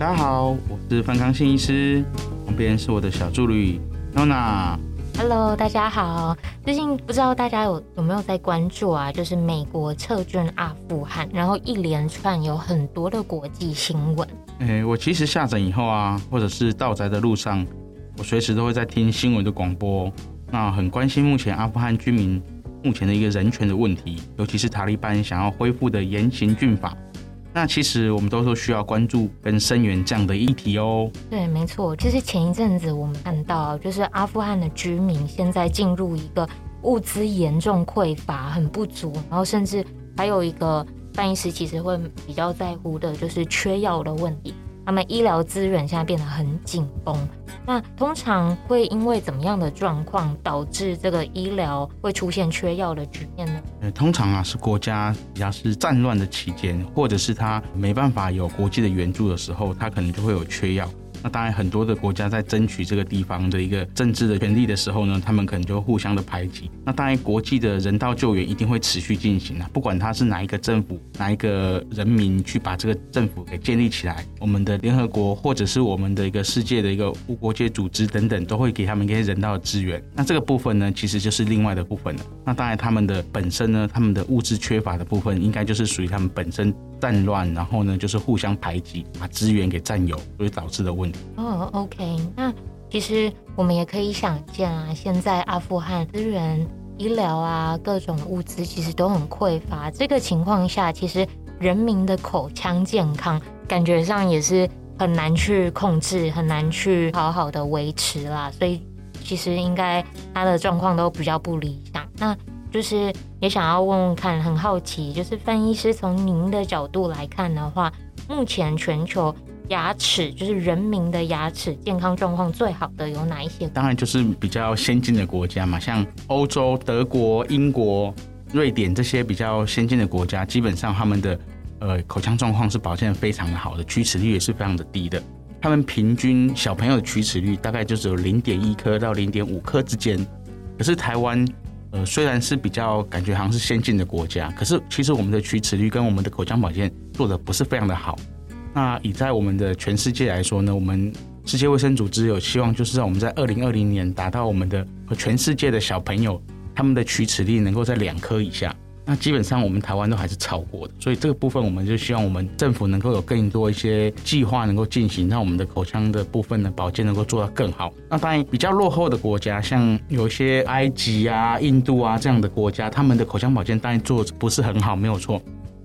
大家好，我是范康信医师，旁边是我的小助理 Nona。Hello，大家好。最近不知道大家有有没有在关注啊？就是美国撤军阿富汗，然后一连串有很多的国际新闻。哎、欸，我其实下诊以后啊，或者是到宅的路上，我随时都会在听新闻的广播。那很关心目前阿富汗居民目前的一个人权的问题，尤其是塔利班想要恢复的严刑峻法。那其实我们都说需要关注跟声援这样的议题哦。对，没错。其实前一阵子我们看到，就是阿富汗的居民现在进入一个物资严重匮乏、很不足，然后甚至还有一个翻译师其实会比较在乎的，就是缺药的问题。他们医疗资源现在变得很紧绷，那通常会因为怎么样的状况导致这个医疗会出现缺药的局面呢？呃，通常啊是国家比较是战乱的期间，或者是他没办法有国际的援助的时候，他可能就会有缺药。那当然，很多的国家在争取这个地方的一个政治的权利的时候呢，他们可能就互相的排挤。那当然，国际的人道救援一定会持续进行啊，不管他是哪一个政府、哪一个人民去把这个政府给建立起来，我们的联合国或者是我们的一个世界的一个无国界组织等等，都会给他们一些人道的资源。那这个部分呢，其实就是另外的部分了。那当然，他们的本身呢，他们的物质缺乏的部分，应该就是属于他们本身。战乱，然后呢，就是互相排挤，把资源给占有，所以导致的问题。哦，OK，那其实我们也可以想见啊，现在阿富汗资源、医疗啊，各种物资其实都很匮乏。这个情况下，其实人民的口腔健康感觉上也是很难去控制，很难去好好的维持啦。所以其实应该他的状况都比较不理想。那就是也想要问问看，很好奇，就是范医师从您的角度来看的话，目前全球牙齿就是人民的牙齿健康状况最好的有哪一些？当然就是比较先进的国家嘛，像欧洲、德国、英国、瑞典这些比较先进的国家，基本上他们的呃口腔状况是保健得非常的好的，龋齿率也是非常的低的。他们平均小朋友的龋齿率大概就只有零点一颗到零点五颗之间，可是台湾。呃，虽然是比较感觉好像是先进的国家，可是其实我们的龋齿率跟我们的口腔保健做的不是非常的好。那以在我们的全世界来说呢，我们世界卫生组织有希望就是让我们在二零二零年达到我们的全世界的小朋友他们的龋齿率能够在两颗以下。那基本上我们台湾都还是超过的，所以这个部分我们就希望我们政府能够有更多一些计划能够进行，让我们的口腔的部分的保健能够做到更好。那当然比较落后的国家，像有一些埃及啊、印度啊这样的国家，他们的口腔保健当然做的不是很好，没有错。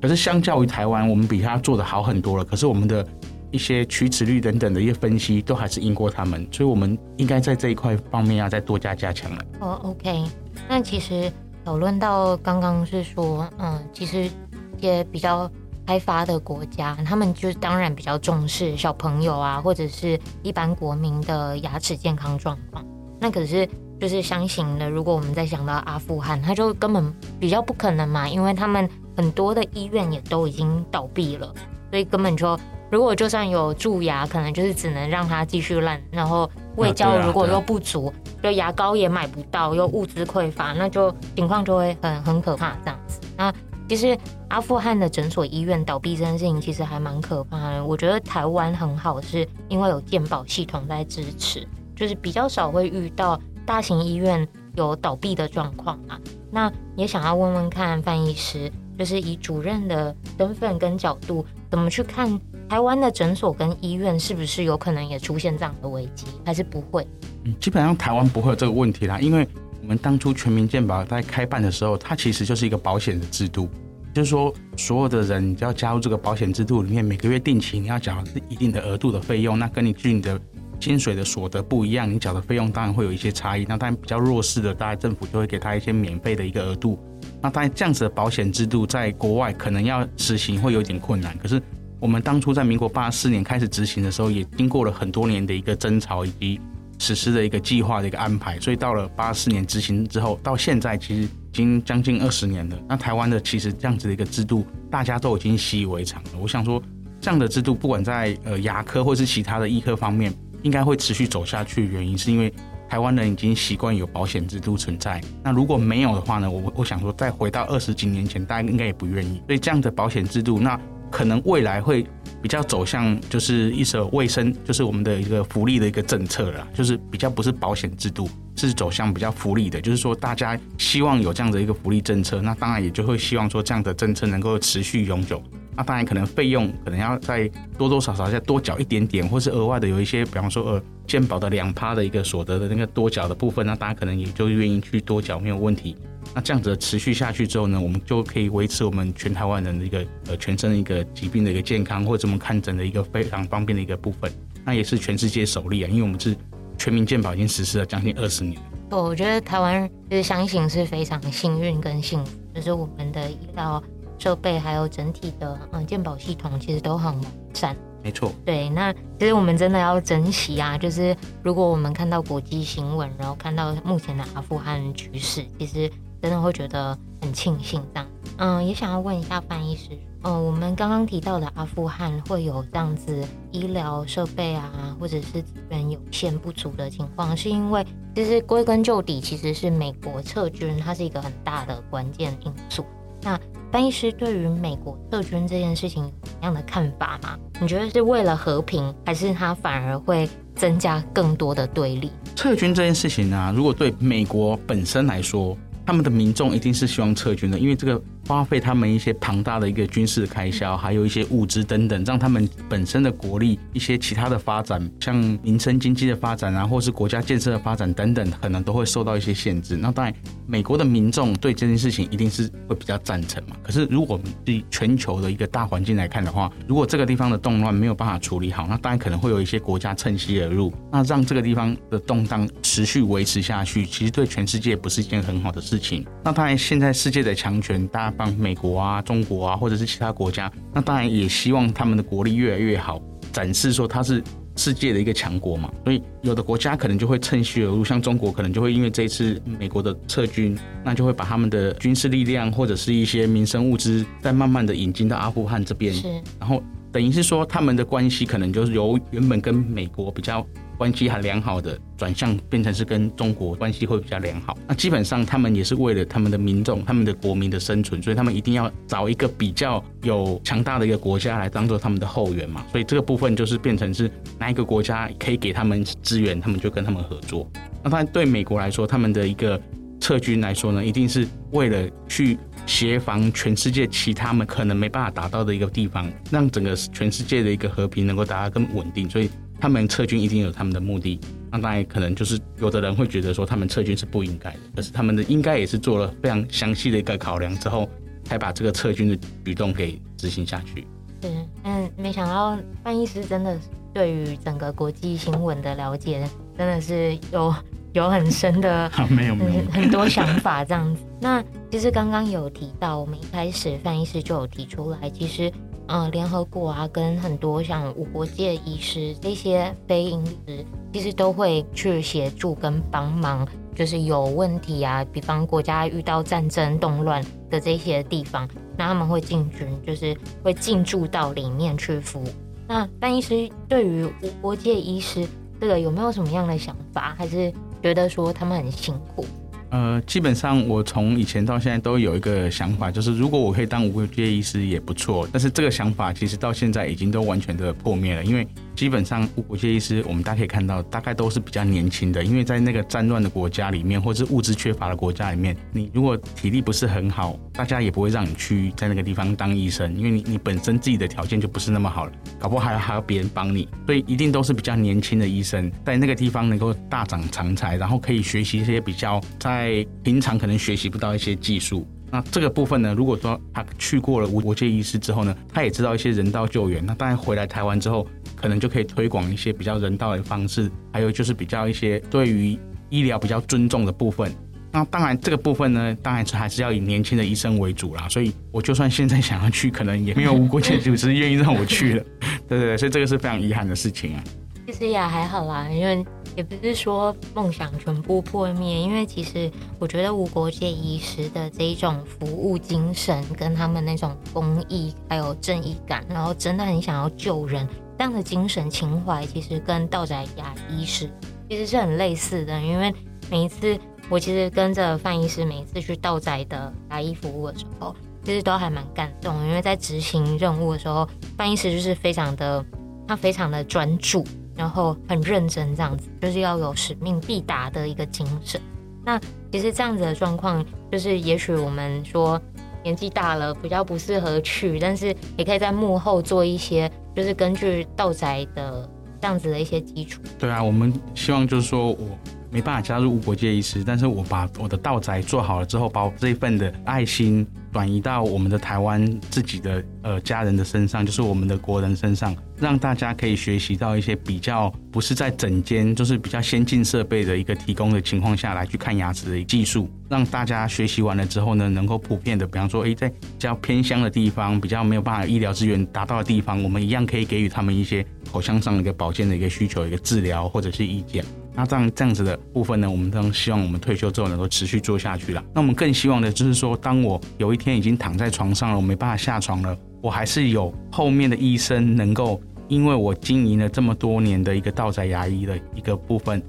可是相较于台湾，我们比他做的好很多了。可是我们的一些龋齿率等等的一些分析，都还是赢过他们，所以我们应该在这一块方面要再多加加强了。哦，OK，那其实。讨论到刚刚是说，嗯，其实一些比较开发的国家，他们就是当然比较重视小朋友啊，或者是一般国民的牙齿健康状况。那可是就是相形的，如果我们再想到阿富汗，他就根本比较不可能嘛，因为他们很多的医院也都已经倒闭了，所以根本就如果就算有蛀牙，可能就是只能让它继续烂，然后。胃胶如果又不足，就牙膏也买不到，又物资匮乏，那就情况就会很很可怕这样子。那其实阿富汗的诊所医院倒闭这件事情，其实还蛮可怕的。我觉得台湾很好，是因为有健保系统在支持，就是比较少会遇到大型医院有倒闭的状况啊。那也想要问问看范医师，就是以主任的身份跟角度，怎么去看？台湾的诊所跟医院是不是有可能也出现这样的危机，还是不会？嗯，基本上台湾不会有这个问题啦，因为我们当初全民健保在开办的时候，它其实就是一个保险的制度，就是说所有的人你只要加入这个保险制度里面，每个月定期你要缴一定的额度的费用，那跟你据你的薪水的所得不一样，你缴的费用当然会有一些差异。那当然比较弱势的，大家政府就会给他一些免费的一个额度。那当然这样子的保险制度在国外可能要实行会有点困难，可是。我们当初在民国八十四年开始执行的时候，也经过了很多年的一个争吵以及实施的一个计划的一个安排，所以到了八四年执行之后，到现在其实已经将近二十年了。那台湾的其实这样子的一个制度，大家都已经习以为常了。我想说，这样的制度不管在呃牙科或是其他的医科方面，应该会持续走下去。原因是因为台湾人已经习惯有保险制度存在。那如果没有的话呢，我我想说，再回到二十几年前，大家应该也不愿意。所以这样的保险制度，那。可能未来会比较走向就是一手卫生，就是我们的一个福利的一个政策了，就是比较不是保险制度，是走向比较福利的，就是说大家希望有这样的一个福利政策，那当然也就会希望说这样的政策能够持续永久。那当然可能费用可能要再多多少少再多缴一点点，或是额外的有一些，比方说呃健保的两趴的一个所得的那个多缴的部分，那大家可能也就愿意去多缴没有问题。那这样子持续下去之后呢，我们就可以维持我们全台湾人的一个呃全身的一个疾病的一个健康，或者我们看诊的一个非常方便的一个部分。那也是全世界首例啊，因为我们是全民健保已经实施了将近二十年。我觉得台湾就是相信是非常幸运跟幸福，就是我们的医疗。设备还有整体的嗯鉴保系统其实都很完善，没错。对，那其实我们真的要珍惜啊，就是如果我们看到国际新闻，然后看到目前的阿富汗局势，其实真的会觉得很庆幸这样。嗯，也想要问一下范医师，嗯，我们刚刚提到的阿富汗会有这样子医疗设备啊，或者是资源有限不足的情况，是因为其实归根究底，其实是美国撤军，它是一个很大的关键因素。那翻译师对于美国撤军这件事情有什么样的看法吗？你觉得是为了和平，还是他反而会增加更多的对立？撤军这件事情呢、如果对美国本身来说，他们的民众一定是希望撤军的，因为这个。花费他们一些庞大的一个军事开销，还有一些物资等等，让他们本身的国力、一些其他的发展，像民生经济的发展啊，或是国家建设的发展等等，可能都会受到一些限制。那当然，美国的民众对这件事情一定是会比较赞成嘛。可是，如果我们以全球的一个大环境来看的话，如果这个地方的动乱没有办法处理好，那当然可能会有一些国家趁虚而入，那让这个地方的动荡持续维持下去，其实对全世界不是一件很好的事情。那当然，现在世界的强权，大帮美国啊、中国啊，或者是其他国家，那当然也希望他们的国力越来越好，展示说他是世界的一个强国嘛。所以有的国家可能就会趁虚而入，像中国可能就会因为这一次美国的撤军，那就会把他们的军事力量或者是一些民生物资再慢慢的引进到阿富汗这边，然后等于是说他们的关系可能就是由原本跟美国比较。关系还良好的转向变成是跟中国关系会比较良好，那基本上他们也是为了他们的民众、他们的国民的生存，所以他们一定要找一个比较有强大的一个国家来当做他们的后援嘛。所以这个部分就是变成是哪一个国家可以给他们资源，他们就跟他们合作。那当然对美国来说，他们的一个撤军来说呢，一定是为了去协防全世界其他们可能没办法达到的一个地方，让整个全世界的一个和平能够达到更稳定，所以。他们撤军一定有他们的目的，那当然可能就是有的人会觉得说他们撤军是不应该的，可是他们的应该也是做了非常详细的一个考量之后，才把这个撤军的举动给执行下去。是，嗯，没想到范医师真的对于整个国际新闻的了解，真的是有有很深的，没有没有很多想法这样子。那其实刚刚有提到，我们一开始范医师就有提出来，其实。嗯，联合国啊，跟很多像无国界医师这些非营利，其实都会去协助跟帮忙，就是有问题啊，比方国家遇到战争动乱的这些地方，那他们会进军，就是会进驻到里面去服务。那范医师对于无国界医师这个有没有什么样的想法，还是觉得说他们很辛苦？呃，基本上我从以前到现在都有一个想法，就是如果我可以当无国界医师也不错。但是这个想法其实到现在已经都完全的破灭了，因为基本上无国界医师我们大家可以看到，大概都是比较年轻的，因为在那个战乱的国家里面，或是物资缺乏的国家里面，你如果体力不是很好，大家也不会让你去在那个地方当医生，因为你你本身自己的条件就不是那么好了，搞不好还要还要别人帮你，所以一定都是比较年轻的医生在那个地方能够大展长才，然后可以学习一些比较在。在平常可能学习不到一些技术，那这个部分呢，如果说他去过了无国界医师之后呢，他也知道一些人道救援，那当然回来台湾之后，可能就可以推广一些比较人道的方式，还有就是比较一些对于医疗比较尊重的部分。那当然这个部分呢，当然是还是要以年轻的医生为主啦。所以我就算现在想要去，可能也没有无国界组织愿意让我去了。对对对，所以这个是非常遗憾的事情啊。其实也还好啦，因为。也不是说梦想全部破灭，因为其实我觉得无国界医师的这一种服务精神，跟他们那种公益还有正义感，然后真的很想要救人这样的精神情怀，其实跟道宅牙医师其实是很类似的。因为每一次我其实跟着范医师每次去道宅的牙医服务的时候，其实都还蛮感动，因为在执行任务的时候，范医师就是非常的，他非常的专注，然后很认真，这样子就是要有使命必达的一个精神。那其实这样子的状况，就是也许我们说年纪大了比较不适合去，但是也可以在幕后做一些，就是根据道宅的这样子的一些基础。对啊，我们希望就是说我。没办法加入无国界医师，但是我把我的道宅做好了之后，把我这一份的爱心转移到我们的台湾自己的呃家人的身上，就是我们的国人身上，让大家可以学习到一些比较不是在整间，就是比较先进设备的一个提供的情况下来去看牙齿的技术，让大家学习完了之后呢，能够普遍的，比方说，诶，在比较偏乡的地方，比较没有办法医疗资源达到的地方，我们一样可以给予他们一些口腔上的一个保健的一个需求，一个治疗或者是意见。那这样这样子的部分呢，我们都希望我们退休之后能够持续做下去了。那我们更希望的就是说，当我有一天已经躺在床上了，我没办法下床了，我还是有后面的医生能够，因为我经营了这么多年的一个道宅牙医的一个部分，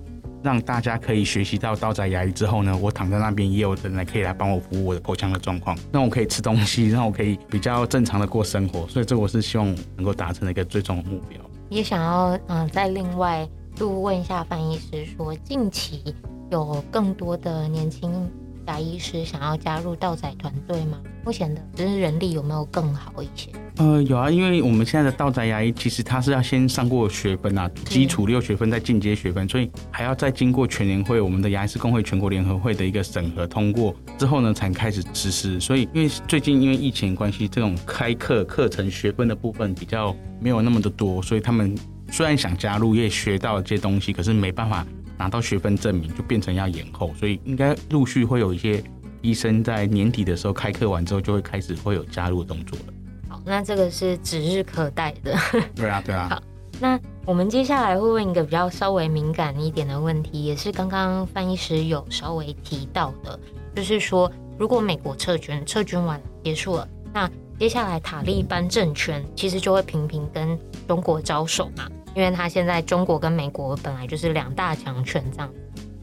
让大家可以学习到道宅牙医之后呢，我躺在那边也有人来可以来帮我服务我的口腔的状况，让我可以吃东西，让我可以比较正常的过生活。所以这我是希望能够达成的一个最终的目标。也想要嗯，在另外。就问一下范医师说，近期有更多的年轻牙医师想要加入道宅团队吗？目前的就是人力有没有更好一些？呃，有啊，因为我们现在的道宅牙医其实他是要先上过学分啊，基础六学分再进阶学分，所以还要再经过全联会我们的牙医师工会全国联合会的一个审核通过之后呢，才开始实施。所以因为最近因为疫情关系，这种开课课程学分的部分比较没有那么的多，所以他们。虽然想加入，也学到这些东西，可是没办法拿到学分证明，就变成要延后。所以应该陆续会有一些医生在年底的时候开课完之后，就会开始会有加入的动作了。好，那这个是指日可待的。对啊，对啊。好，那我们接下来会问一个比较稍微敏感一点的问题，也是刚刚范医师有稍微提到的，就是说，如果美国撤军，撤军完结束了，那接下来塔利班政权其实就会频频跟中国招手嘛。因为他现在中国跟美国本来就是两大强权这样，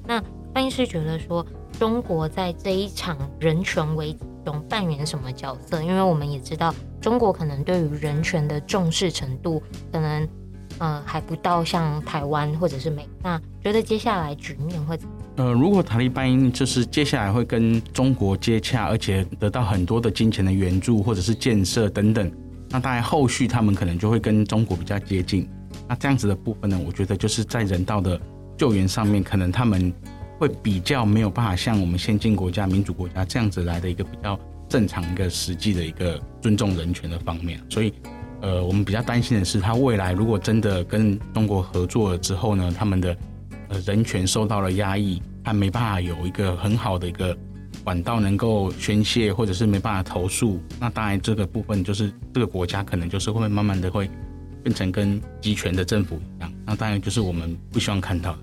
那范医师觉得说中国在这一场人权危机中扮演什么角色？因为我们也知道中国可能对于人权的重视程度可能呃还不到像台湾或者是美。那觉得接下来局面会怎么？呃，如果塔利班就是接下来会跟中国接洽，而且得到很多的金钱的援助或者是建设等等，那当然后续他们可能就会跟中国比较接近。那这样子的部分呢，我觉得就是在人道的救援上面，可能他们会比较没有办法像我们先进国家、民主国家这样子来的一个比较正常一个实际的一个尊重人权的方面。所以，呃，我们比较担心的是，他未来如果真的跟中国合作了之后呢，他们的呃人权受到了压抑，他没办法有一个很好的一个管道能够宣泄，或者是没办法投诉。那当然，这个部分就是这个国家可能就是会慢慢的会。变成跟集权的政府一样，那当然就是我们不希望看到的。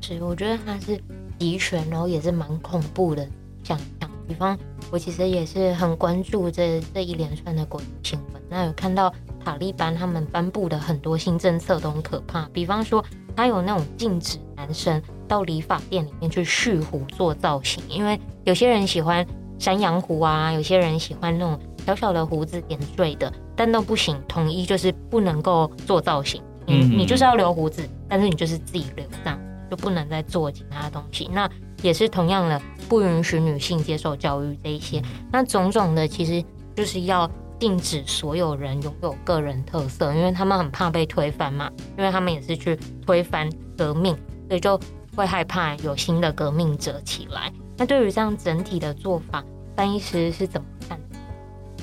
是，我觉得它是集权，然后也是蛮恐怖的想象。比方，我其实也是很关注这这一连串的国际新闻，那有看到塔利班他们颁布的很多新政策都很可怕。比方说，他有那种禁止男生到理发店里面去蓄胡做造型，因为有些人喜欢山羊胡啊，有些人喜欢那种小小的胡子点缀的。但都不行，统一就是不能够做造型。嗯，你就是要留胡子，但是你就是自己留这样，就不能再做其他东西。那也是同样的，不允许女性接受教育这一些。那种种的，其实就是要禁止所有人拥有个人特色，因为他们很怕被推翻嘛，因为他们也是去推翻革命，所以就会害怕有新的革命者起来。那对于这样整体的做法，翻译师是怎么看？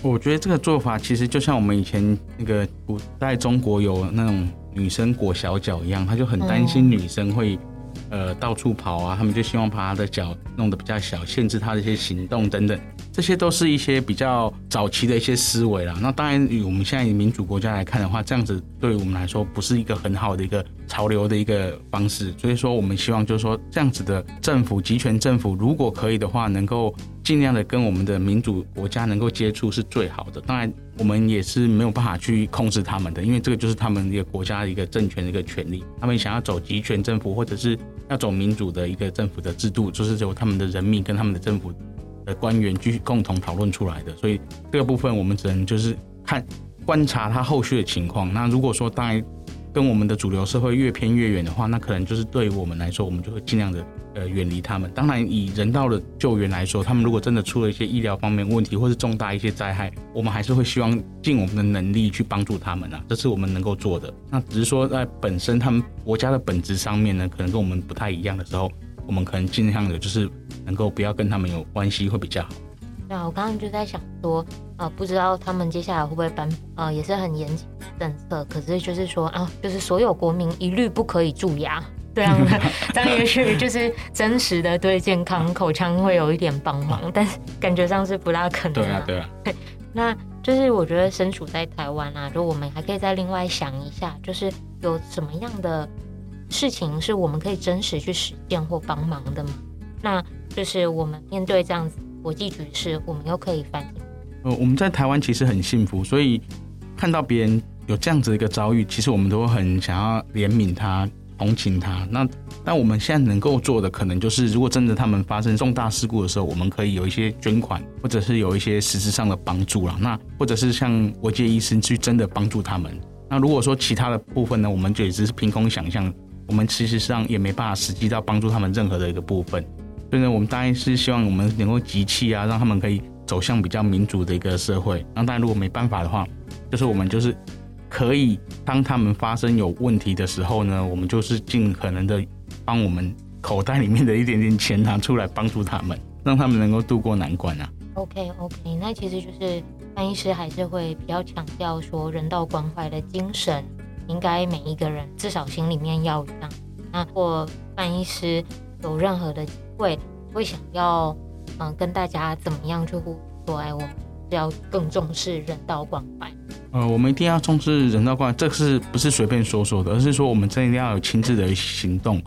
我觉得这个做法其实就像我们以前那个古代中国有那种女生裹小脚一样，他就很担心女生会呃到处跑啊，他们就希望把她的脚弄得比较小，限制她的一些行动等等。这些都是一些比较早期的一些思维啦。那当然，以我们现在民主国家来看的话，这样子对于我们来说不是一个很好的一个潮流的一个方式。所以说，我们希望就是说，这样子的政府集权政府，如果可以的话，能够尽量的跟我们的民主国家能够接触是最好的。当然，我们也是没有办法去控制他们的，因为这个就是他们一个国家的一个政权的一个权利。他们想要走集权政府，或者是要走民主的一个政府的制度，就是由他们的人民跟他们的政府。的官员去共同讨论出来的，所以这个部分我们只能就是看观察他后续的情况。那如果说当然跟我们的主流社会越偏越远的话，那可能就是对于我们来说，我们就会尽量的呃远离他们。当然以人道的救援来说，他们如果真的出了一些医疗方面问题，或是重大一些灾害，我们还是会希望尽我们的能力去帮助他们啊，这是我们能够做的。那只是说在本身他们国家的本质上面呢，可能跟我们不太一样的时候，我们可能尽量的就是能够不要跟他们有关系会比较好。对啊，我刚刚就在想说，呃，不知道他们接下来会不会颁，呃，也是很严谨的政策。可是就是说啊，就是所有国民一律不可以蛀牙，这样的，这样也许就是真实的对健康口腔会有一点帮忙，但是感觉上是不大可能。对啊，对啊。对，那就是我觉得身处在台湾啊，就我们还可以再另外想一下，就是有什么样的事情是我们可以真实去实践或帮忙的吗？那就是我们面对这样子。国际局势，我们又可以反映。呃，我们在台湾其实很幸福，所以看到别人有这样子的一个遭遇，其实我们都很想要怜悯他、同情他。那那我们现在能够做的，可能就是如果真的他们发生重大事故的时候，我们可以有一些捐款，或者是有一些实质上的帮助了。那或者是像国际医生去真的帮助他们。那如果说其他的部分呢，我们就也只是凭空想象，我们其实上也没办法实际到帮助他们任何的一个部分。所以呢，我们当然是希望我们能够集气啊，让他们可以走向比较民主的一个社会。那当然，如果没办法的话，就是我们就是可以当他们发生有问题的时候呢，我们就是尽可能的帮我们口袋里面的一点点钱拿出来帮助他们，让他们能够度过难关啊。OK OK，那其实就是范医师还是会比较强调说，人道关怀的精神应该每一个人至少心里面要有这样。那或范医师有任何的机。会会想要嗯跟大家怎么样去互说，哎，我们是要更重视人道关怀。呃，我们一定要重视人道关怀，这是不是随便说说的？而是说我们真的一定要有亲自的行动。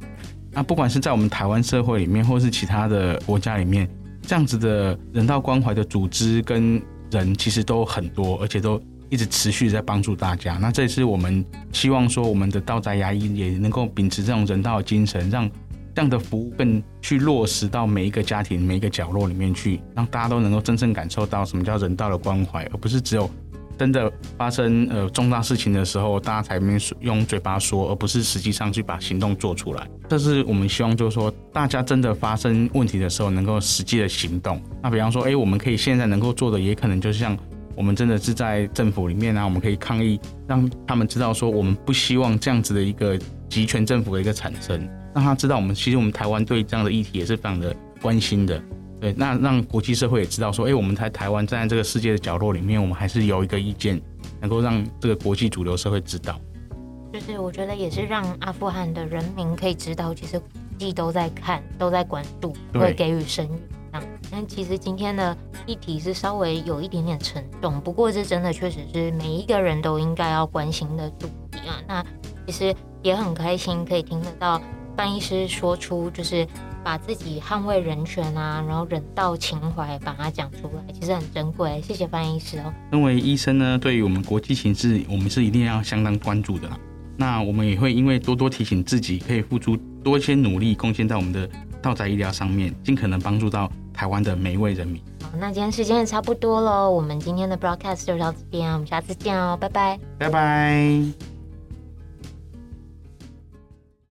那不管是在我们台湾社会里面，或是其他的国家里面，这样子的人道关怀的组织跟人其实都很多，而且都一直持续在帮助大家。那这也是我们希望说，我们的到宅牙医也能够秉持这种人道的精神，让。这样的服务更去落实到每一个家庭、每一个角落里面去，让大家都能够真正感受到什么叫人道的关怀，而不是只有真的发生呃重大事情的时候，大家才没用嘴巴说，而不是实际上去把行动做出来。这是我们希望，就是说大家真的发生问题的时候，能够实际的行动。那比方说，哎，我们可以现在能够做的，也可能就像我们真的是在政府里面啊，我们可以抗议，让他们知道说，我们不希望这样子的一个集权政府的一个产生。让他知道，我们其实我们台湾对这样的议题也是非常的关心的。对，那让国际社会也知道说，哎，我们在台湾站在这个世界的角落里面，我们还是有一个意见，能够让这个国际主流社会知道。就是我觉得也是让阿富汗的人民可以知道，其实国际都在看，都在关注，会给予声援。这样，但其实今天的议题是稍微有一点点沉重，不过这真的确实是每一个人都应该要关心的主题啊。那其实也很开心可以听得到。范医师说出，就是把自己捍卫人权啊，然后人道情怀把它讲出来，其实很珍贵。谢谢范医师哦。身为医生呢，对于我们国际形势，我们是一定要相当关注的。那我们也会因为多多提醒自己，可以付出多一些努力，贡献在我们的道宅医疗上面，尽可能帮助到台湾的每一位人民。好，那今天时间也差不多了，我们今天的 broadcast 就到这边，我们下次见哦，拜拜，拜拜。